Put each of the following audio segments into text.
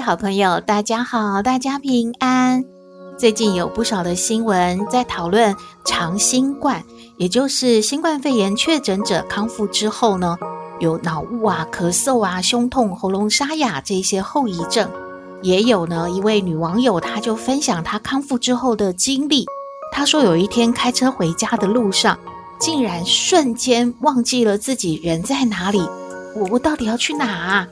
好朋友，大家好，大家平安。最近有不少的新闻在讨论长新冠，也就是新冠肺炎确诊者康复之后呢，有脑雾啊、咳嗽啊、胸痛、喉咙沙哑这些后遗症。也有呢，一位女网友，她就分享她康复之后的经历。她说，有一天开车回家的路上，竟然瞬间忘记了自己人在哪里。我我到底要去哪啊？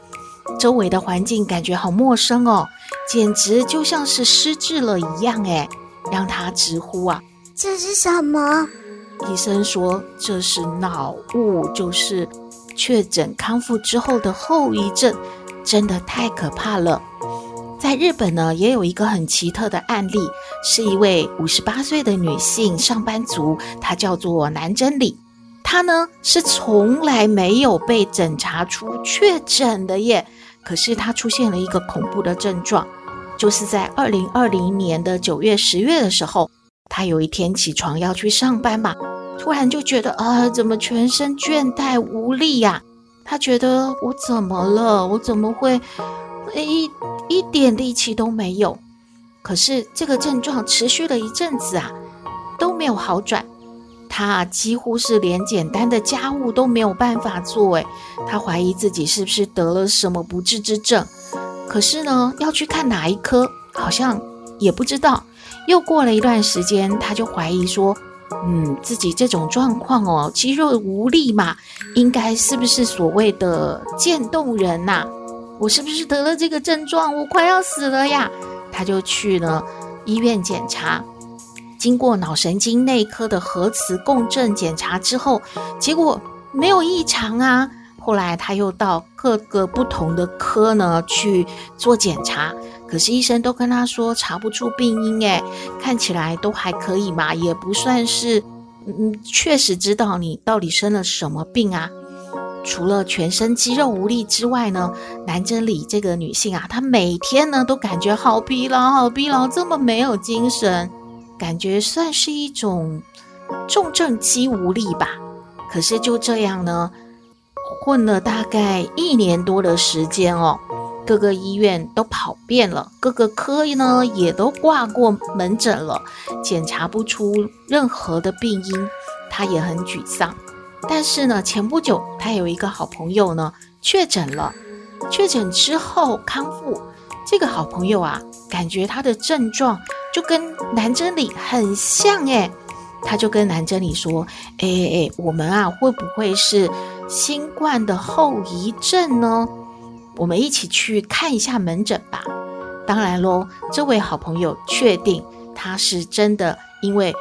周围的环境感觉好陌生哦，简直就像是失智了一样哎，让他直呼啊，这是什么？医生说这是脑雾，就是确诊康复之后的后遗症，真的太可怕了。在日本呢，也有一个很奇特的案例，是一位五十八岁的女性上班族，她叫做南真理。他呢是从来没有被诊查出确诊的耶，可是他出现了一个恐怖的症状，就是在二零二零年的九月、十月的时候，他有一天起床要去上班嘛，突然就觉得啊，怎么全身倦怠无力呀？他觉得我怎么了？我怎么会？一一点力气都没有，可是这个症状持续了一阵子啊，都没有好转。他几乎是连简单的家务都没有办法做，诶，他怀疑自己是不是得了什么不治之症。可是呢，要去看哪一科，好像也不知道。又过了一段时间，他就怀疑说，嗯，自己这种状况哦，肌肉无力嘛，应该是不是所谓的渐冻人呐？我是不是得了这个症状？我快要死了呀！他就去了医院检查，经过脑神经内科的核磁共振检查之后，结果没有异常啊。后来他又到各个不同的科呢去做检查，可是医生都跟他说查不出病因，诶，看起来都还可以嘛，也不算是，嗯，确实知道你到底生了什么病啊。除了全身肌肉无力之外呢，南真理这个女性啊，她每天呢都感觉好疲劳，好疲劳，这么没有精神，感觉算是一种重症肌无力吧。可是就这样呢，混了大概一年多的时间哦，各个医院都跑遍了，各个科呢也都挂过门诊了，检查不出任何的病因，他也很沮丧。但是呢，前不久他有一个好朋友呢确诊了，确诊之后康复，这个好朋友啊，感觉他的症状就跟南真理很像诶，他就跟南真理说：“哎哎，我们啊会不会是新冠的后遗症呢？我们一起去看一下门诊吧。”当然喽，这位好朋友确定他是真的，因为。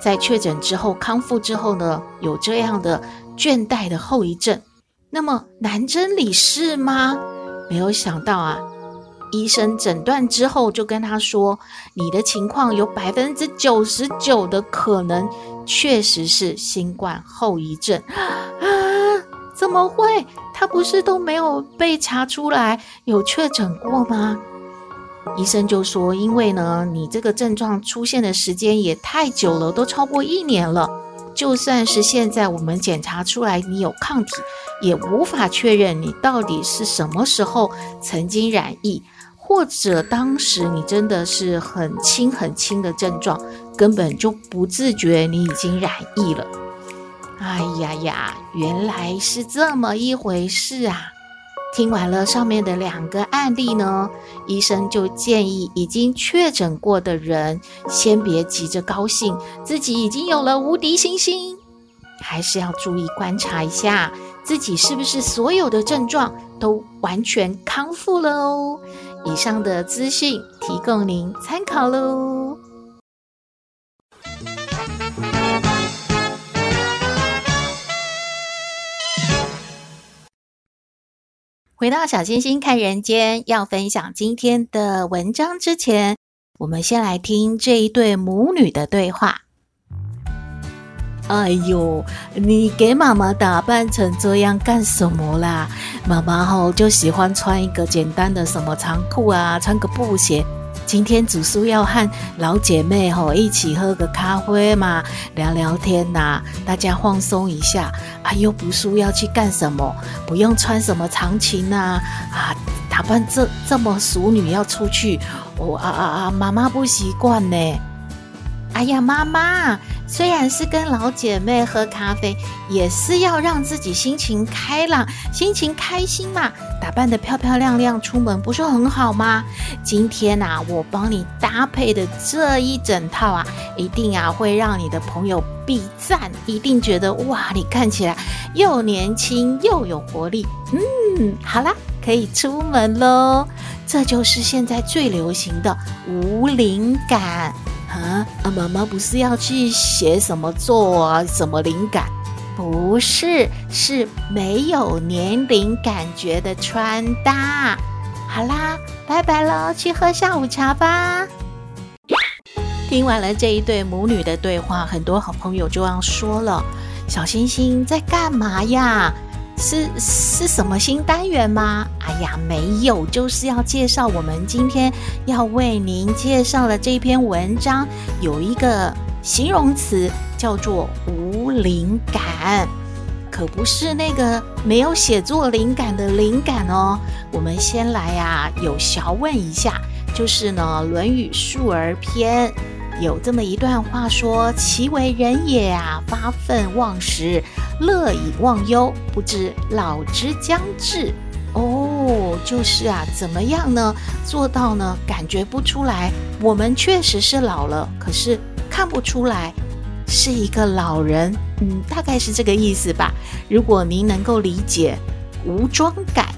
在确诊之后，康复之后呢，有这样的倦怠的后遗症。那么南真理是吗？没有想到啊，医生诊断之后就跟他说，你的情况有百分之九十九的可能确实是新冠后遗症 啊！怎么会？他不是都没有被查出来有确诊过吗？医生就说：“因为呢，你这个症状出现的时间也太久了，都超过一年了。就算是现在我们检查出来你有抗体，也无法确认你到底是什么时候曾经染疫，或者当时你真的是很轻很轻的症状，根本就不自觉你已经染疫了。哎呀呀，原来是这么一回事啊！”听完了上面的两个案例呢，医生就建议已经确诊过的人先别急着高兴，自己已经有了无敌星星，还是要注意观察一下自己是不是所有的症状都完全康复了哦。以上的资讯提供您参考喽。回到小星星看人间，要分享今天的文章之前，我们先来听这一对母女的对话。哎呦，你给妈妈打扮成这样干什么啦？妈妈吼就喜欢穿一个简单的什么长裤啊，穿个布鞋。今天主书要和老姐妹吼一起喝个咖啡嘛，聊聊天呐、大家放松一下。啊，又不输要去干什么？不用穿什么长裙呐，啊，打扮这这么淑女要出去，哦啊啊啊，妈妈不习惯呢。哎呀，妈妈，虽然是跟老姐妹喝咖啡，也是要让自己心情开朗、心情开心嘛。打扮得漂漂亮亮出门，不是很好吗？今天啊，我帮你搭配的这一整套啊，一定啊会让你的朋友必赞，一定觉得哇，你看起来又年轻又有活力。嗯，好啦，可以出门喽。这就是现在最流行的无灵感。啊啊！妈妈不是要去写什么作啊？什么灵感？不是，是没有年龄感觉的穿搭。好啦，拜拜喽，去喝下午茶吧。听完了这一对母女的对话，很多好朋友就要说了：“小星星在干嘛呀？”是是什么新单元吗？哎呀，没有，就是要介绍我们今天要为您介绍的这篇文章，有一个形容词叫做无灵感，可不是那个没有写作灵感的灵感哦。我们先来啊，有小问一下，就是呢，《论语·述而篇》。有这么一段话说：“其为人也啊，发愤忘食，乐以忘忧，不知老之将至。”哦，就是啊，怎么样呢？做到呢？感觉不出来，我们确实是老了，可是看不出来是一个老人。嗯，大概是这个意思吧。如果您能够理解无妆感，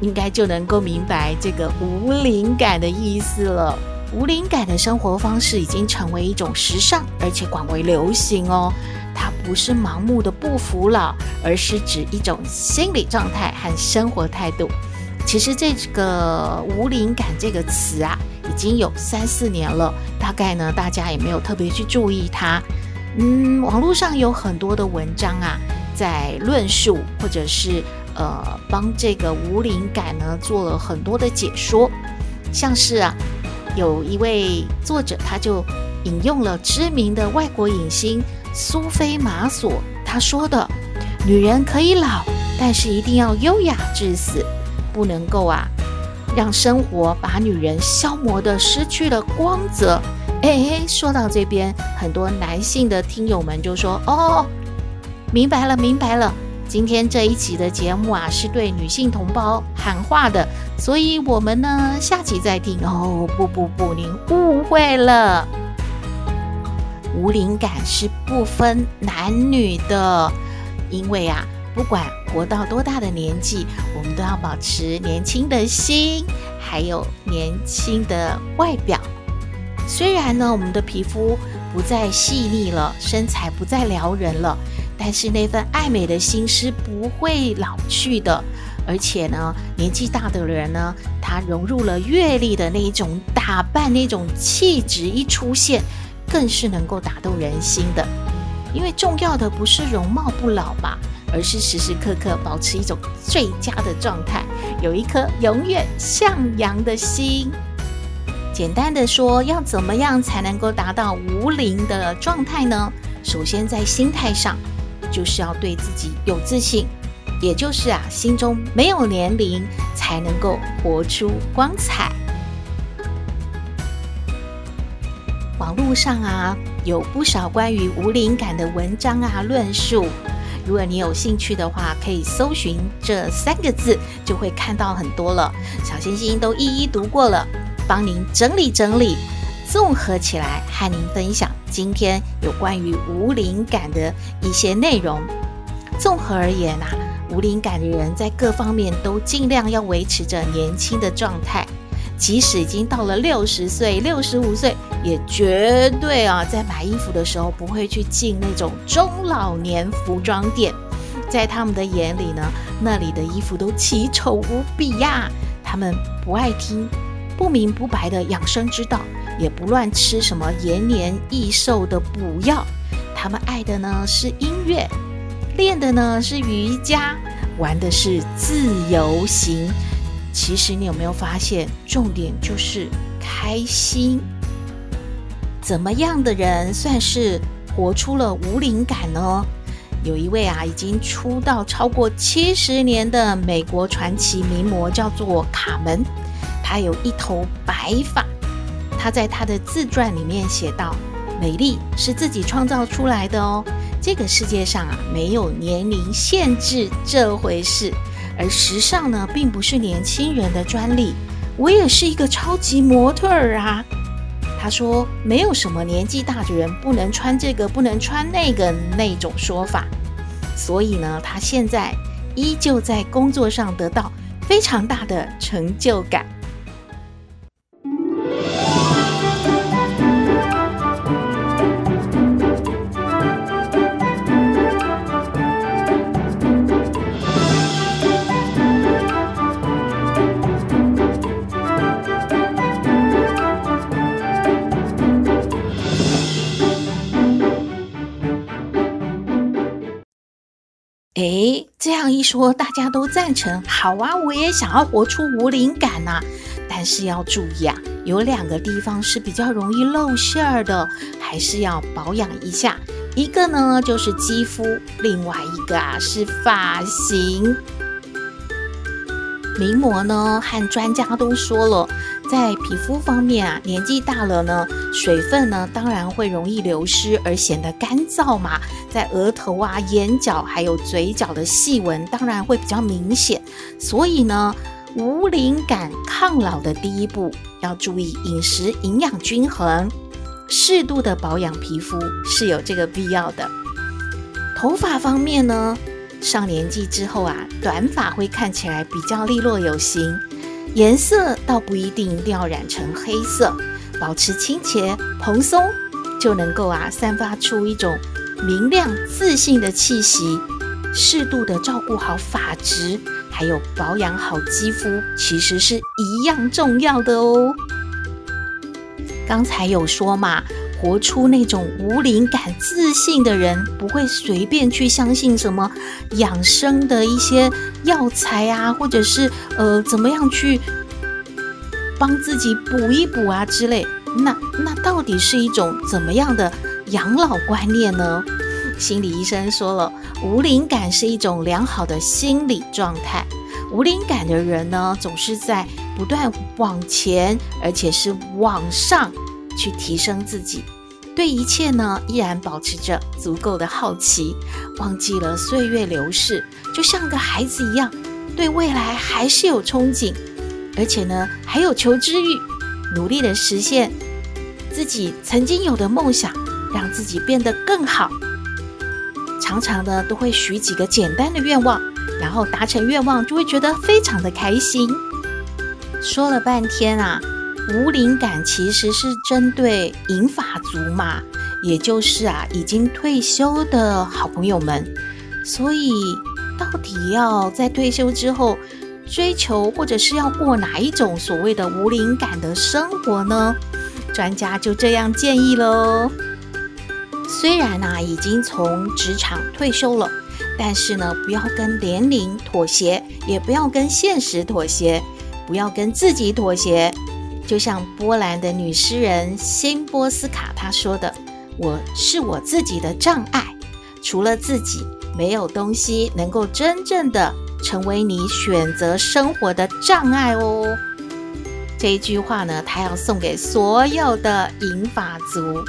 应该就能够明白这个无灵感的意思了。无灵感的生活方式已经成为一种时尚，而且广为流行哦。它不是盲目的不服老，而是指一种心理状态和生活态度。其实这个“无灵感”这个词啊，已经有三四年了，大概呢，大家也没有特别去注意它。嗯，网络上有很多的文章啊，在论述或者是呃，帮这个无灵感呢做了很多的解说，像是啊。有一位作者，他就引用了知名的外国影星苏菲玛索他说的：“女人可以老，但是一定要优雅至死，不能够啊，让生活把女人消磨得失去了光泽。”哎，说到这边，很多男性的听友们就说：“哦，明白了，明白了。”今天这一集的节目啊，是对女性同胞喊话的，所以我们呢，下集再听哦。不不不，您误会了，无灵感是不分男女的，因为啊，不管活到多大的年纪，我们都要保持年轻的心，还有年轻的外表。虽然呢，我们的皮肤不再细腻了，身材不再撩人了。但是那份爱美的心是不会老去的，而且呢，年纪大的人呢，他融入了阅历的那一种打扮，那种气质一出现，更是能够打动人心的。因为重要的不是容貌不老嘛，而是时时刻刻保持一种最佳的状态，有一颗永远向阳的心。简单的说，要怎么样才能够达到无灵的状态呢？首先在心态上。就是要对自己有自信，也就是啊，心中没有年龄，才能够活出光彩。网络上啊，有不少关于无灵感的文章啊，论述。如果你有兴趣的话，可以搜寻这三个字，就会看到很多了。小星星都一一读过了，帮您整理整理。综合起来和您分享今天有关于无灵感的一些内容。综合而言啊，无灵感的人在各方面都尽量要维持着年轻的状态，即使已经到了六十岁、六十五岁，也绝对啊，在买衣服的时候不会去进那种中老年服装店，在他们的眼里呢，那里的衣服都奇丑无比呀。他们不爱听不明不白的养生之道，也不乱吃什么延年益寿的补药。他们爱的呢是音乐，练的呢是瑜伽，玩的是自由行。其实你有没有发现，重点就是开心？怎么样的人算是活出了无灵感呢？有一位啊，已经出道超过七十年的美国传奇名模，叫做卡门。她有一头白发。她在她的自传里面写道：“美丽是自己创造出来的哦，这个世界上啊，没有年龄限制这回事。而时尚呢，并不是年轻人的专利。我也是一个超级模特儿啊。”他说：“没有什么年纪大的人不能穿这个，不能穿那个那种说法。所以呢，他现在依旧在工作上得到非常大的成就感。”一说，大家都赞成。好啊，我也想要活出无灵感呐。但是要注意啊，有两个地方是比较容易露馅儿的，还是要保养一下。一个呢就是肌肤，另外一个啊是发型。名模呢和专家都说了。在皮肤方面啊，年纪大了呢，水分呢当然会容易流失，而显得干燥嘛。在额头啊、眼角还有嘴角的细纹，当然会比较明显。所以呢，无灵感抗老的第一步，要注意饮食营养均衡，适度的保养皮肤是有这个必要的。头发方面呢，上年纪之后啊，短发会看起来比较利落有型。颜色倒不一定一定要染成黑色，保持清洁蓬松，就能够啊散发出一种明亮自信的气息。适度的照顾好发质，还有保养好肌肤，其实是一样重要的哦。刚才有说嘛。活出那种无灵感、自信的人，不会随便去相信什么养生的一些药材啊，或者是呃怎么样去帮自己补一补啊之类。那那到底是一种怎么样的养老观念呢？心理医生说了，无灵感是一种良好的心理状态。无灵感的人呢，总是在不断往前，而且是往上。去提升自己，对一切呢依然保持着足够的好奇，忘记了岁月流逝，就像个孩子一样，对未来还是有憧憬，而且呢还有求知欲，努力的实现自己曾经有的梦想，让自己变得更好。常常呢都会许几个简单的愿望，然后达成愿望就会觉得非常的开心。说了半天啊。无灵感其实是针对银发族嘛，也就是啊已经退休的好朋友们。所以到底要在退休之后追求，或者是要过哪一种所谓的无灵感的生活呢？专家就这样建议喽。虽然啊已经从职场退休了，但是呢不要跟年龄妥协，也不要跟现实妥协，不要跟自己妥协。就像波兰的女诗人辛波斯卡她说的：“我是我自己的障碍，除了自己，没有东西能够真正的成为你选择生活的障碍哦。”这一句话呢，她要送给所有的银发族。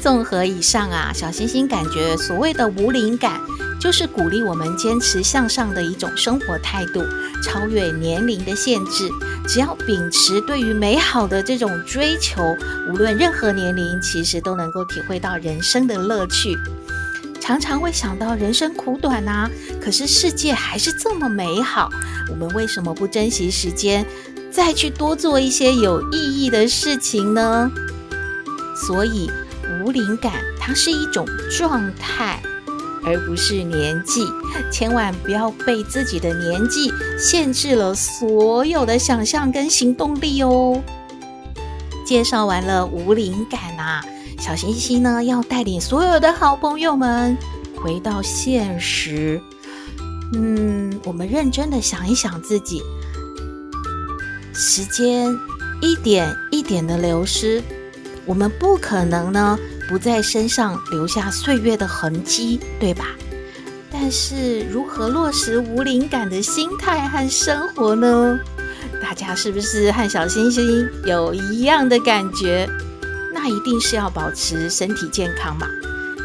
综合以上啊，小星星感觉所谓的无灵感，就是鼓励我们坚持向上的一种生活态度，超越年龄的限制。只要秉持对于美好的这种追求，无论任何年龄，其实都能够体会到人生的乐趣。常常会想到人生苦短啊，可是世界还是这么美好，我们为什么不珍惜时间，再去多做一些有意义的事情呢？所以，无灵感它是一种状态，而不是年纪。千万不要被自己的年纪限制了所有的想象跟行动力哦。介绍完了无灵感啊，小星星呢要带领所有的好朋友们回到现实。嗯，我们认真的想一想自己，时间一点一点的流失，我们不可能呢不在身上留下岁月的痕迹，对吧？但是如何落实无灵感的心态和生活呢？大家是不是和小星星有一样的感觉？那一定是要保持身体健康嘛，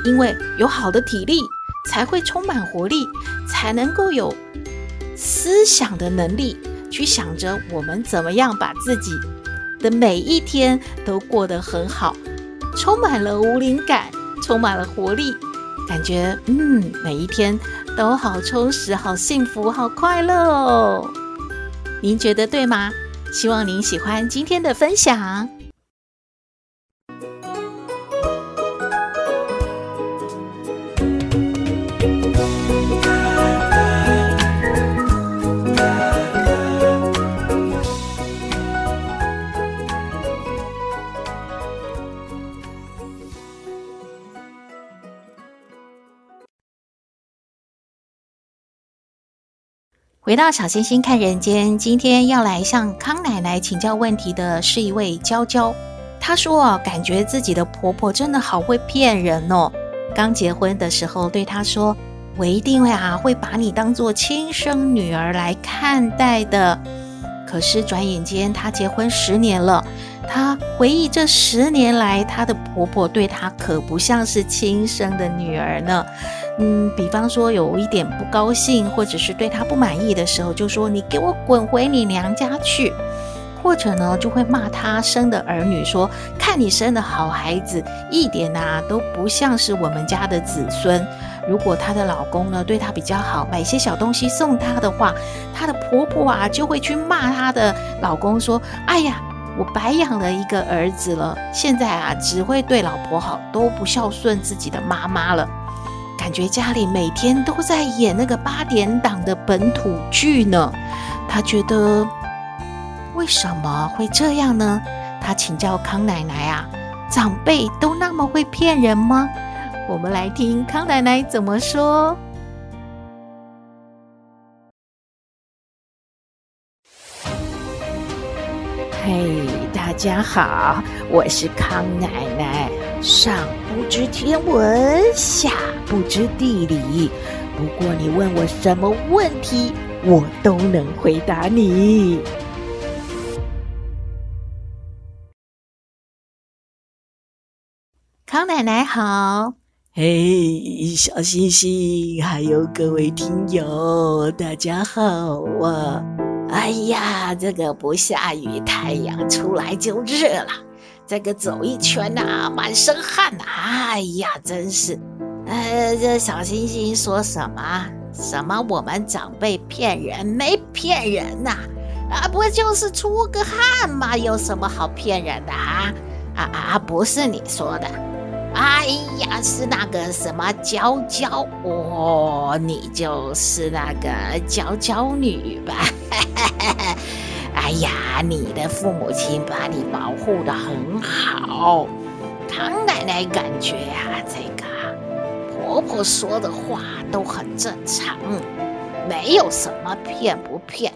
因为有好的体力，才会充满活力，才能够有思想的能力，去想着我们怎么样把自己的每一天都过得很好，充满了无灵感，充满了活力，感觉嗯，每一天都好充实、好幸福、好快乐哦。您觉得对吗？希望您喜欢今天的分享。回到小星星看人间，今天要来向康奶奶请教问题的是一位娇娇。她说，感觉自己的婆婆真的好会骗人哦。刚结婚的时候对她说：“我一定会啊，会把你当做亲生女儿来看待的。”可是转眼间，她结婚十年了，她回忆这十年来，她的婆婆对她可不像是亲生的女儿呢。嗯，比方说有一点不高兴，或者是对他不满意的时候，就说你给我滚回你娘家去，或者呢就会骂他生的儿女说，看你生的好孩子，一点啊都不像是我们家的子孙。如果她的老公呢对她比较好，买些小东西送她的话，她的婆婆啊就会去骂她的老公说，哎呀，我白养了一个儿子了，现在啊只会对老婆好，都不孝顺自己的妈妈了。感觉家里每天都在演那个八点档的本土剧呢。他觉得为什么会这样呢？他请教康奶奶啊，长辈都那么会骗人吗？我们来听康奶奶怎么说。嘿，大家好，我是康奶奶。上不知天文，下不知地理。不过你问我什么问题，我都能回答你。康奶奶好，嘿，小星星，还有各位听友，大家好啊！哎呀，这个不下雨，太阳出来就热了。这个走一圈呐、满身汗呐！哎呀，真是，呃，这小星星说什么？什么我们长辈骗人？没骗人呐！啊，不就是出个汗嘛？有什么好骗人的啊？啊啊，不是你说的，哎呀，是那个什么娇娇哦，你就是那个娇娇女吧？哎呀，你的父母亲把你保护得很好。康奶奶感觉呀、啊，这个婆婆说的话都很正常，没有什么骗不骗。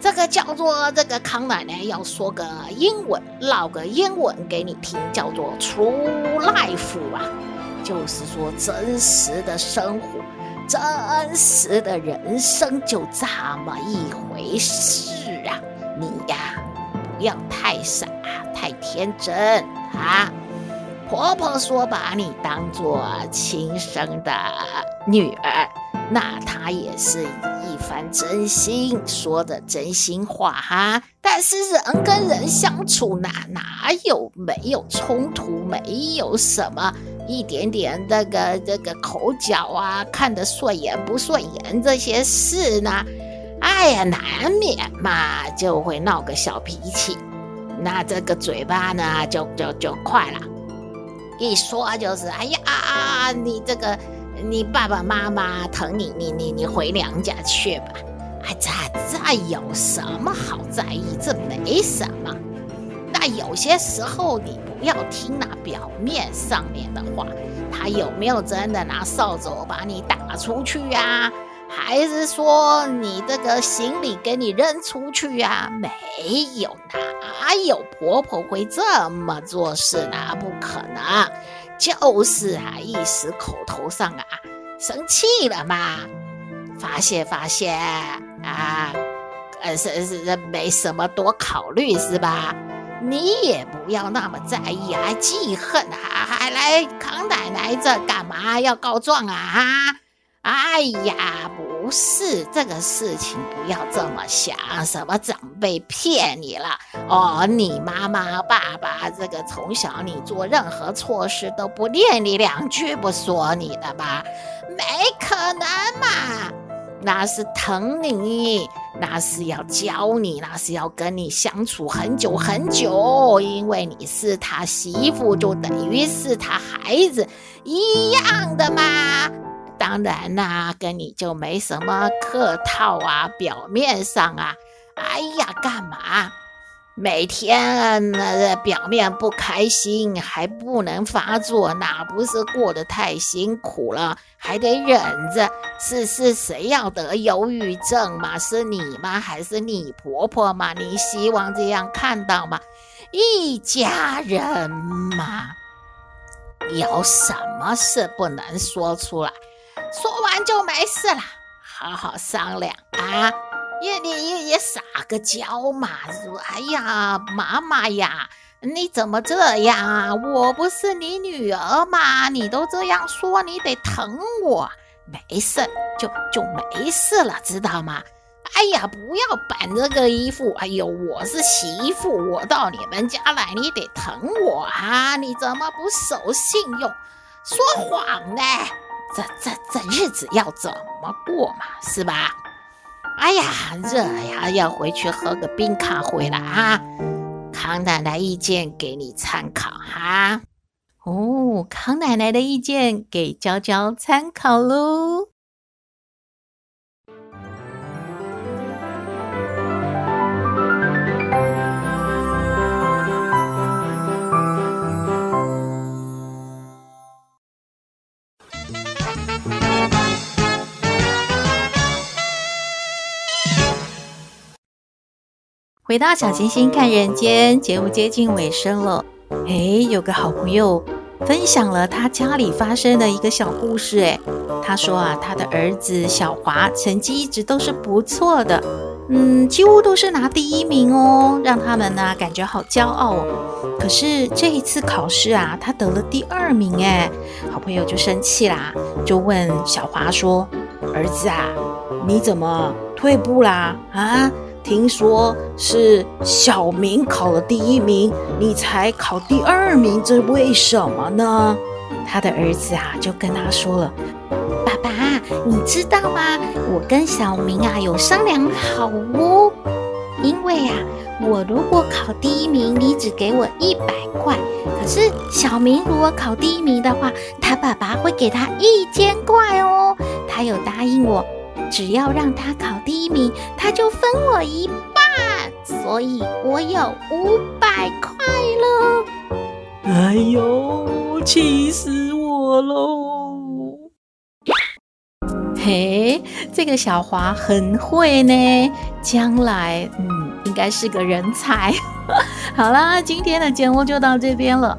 这个叫做这个康奶奶要说个英文，唠个英文给你听，叫做 True Life 啊，就是说真实的生活，真实的人生就这么一回事啊。你呀，不要太傻，太天真啊！婆婆说把你当做亲生的女儿，那她也是一番真心说的真心话哈。但是人跟人相处哪哪有没有冲突，没有什么一点点这个这个口角啊，看得顺眼不顺眼这些事呢？哎呀，难免嘛，就会闹个小脾气，那这个嘴巴呢，就就就快了，一说就是，哎呀，你这个你爸爸妈妈疼你，你你你回娘家去吧。哎，这这有什么好在意？这没什么。那有些时候你不要听那表面上面的话，他有没有真的拿扫帚把你打出去呀？还是说你这个行李给你扔出去呀？没有，哪有婆婆会这么做事呢？不可能，就是啊，一时口头上啊生气了嘛，发泄发泄啊，呃是是是没什么多考虑是吧？你也不要那么在意，还记恨，还还来康奶奶这干嘛？要告状啊？哎呀，不不是这个事情，不要这么想。什么长辈骗你了？哦，你妈妈、爸爸，这个从小你做任何错事都不念你两句，不说你的吧？没可能嘛！那是疼你，那是要教你，那是要跟你相处很久很久，因为你是他媳妇，就等于是他孩子一样的嘛。当然啦、跟你就没什么客套啊，表面上啊，哎呀，干嘛？每天那表面不开心还不能发作，那不是过得太辛苦了？还得忍着。是是，谁要得忧郁症吗？是你吗？还是你婆婆吗？你希望这样看到吗？一家人嘛，有什么事不能说出来？说完就没事了，好好商量啊！也你也也撒个娇嘛，说哎呀，妈妈呀，你怎么这样啊？我不是你女儿吗？你都这样说，你得疼我。没事，就就没事了，知道吗？哎呀，不要板着个衣服，哎呦，我是媳妇，我到你们家来，你得疼我啊！你怎么不守信用，说谎呢？这这这日子要怎么过嘛，是吧？哎呀，热呀，要回去喝个冰咖啡了啊！康奶奶意见给你参考哈。哦，康奶奶的意见给娇娇参考喽。回到小星星看人间，节目接近尾声了。哎，有个好朋友分享了他家里发生的一个小故事。哎，他说啊，他的儿子小华成绩一直都是不错的，嗯，几乎都是拿第一名哦，让他们呢感觉好骄傲哦。可是这一次考试啊，他得了第二名。哎，好朋友就生气啦，就问小华说：“儿子啊，你怎么退步啦？啊？”听说是小明考了第一名，你才考第二名，这为什么呢？他的儿子啊就跟他说了：“爸爸，你知道吗？我跟小明啊有商量好哦，因为啊，我如果考第一名，你只给我一百块；可是小明如果考第一名的话，他爸爸会给他一千块哦。他有答应我。”只要让他考第一名，他就分我一半，所以我有五百块了。哎呦，气死我喽！嘿，这个小华很会呢，将来嗯，应该是个人才。好啦，今天的节目就到这边了。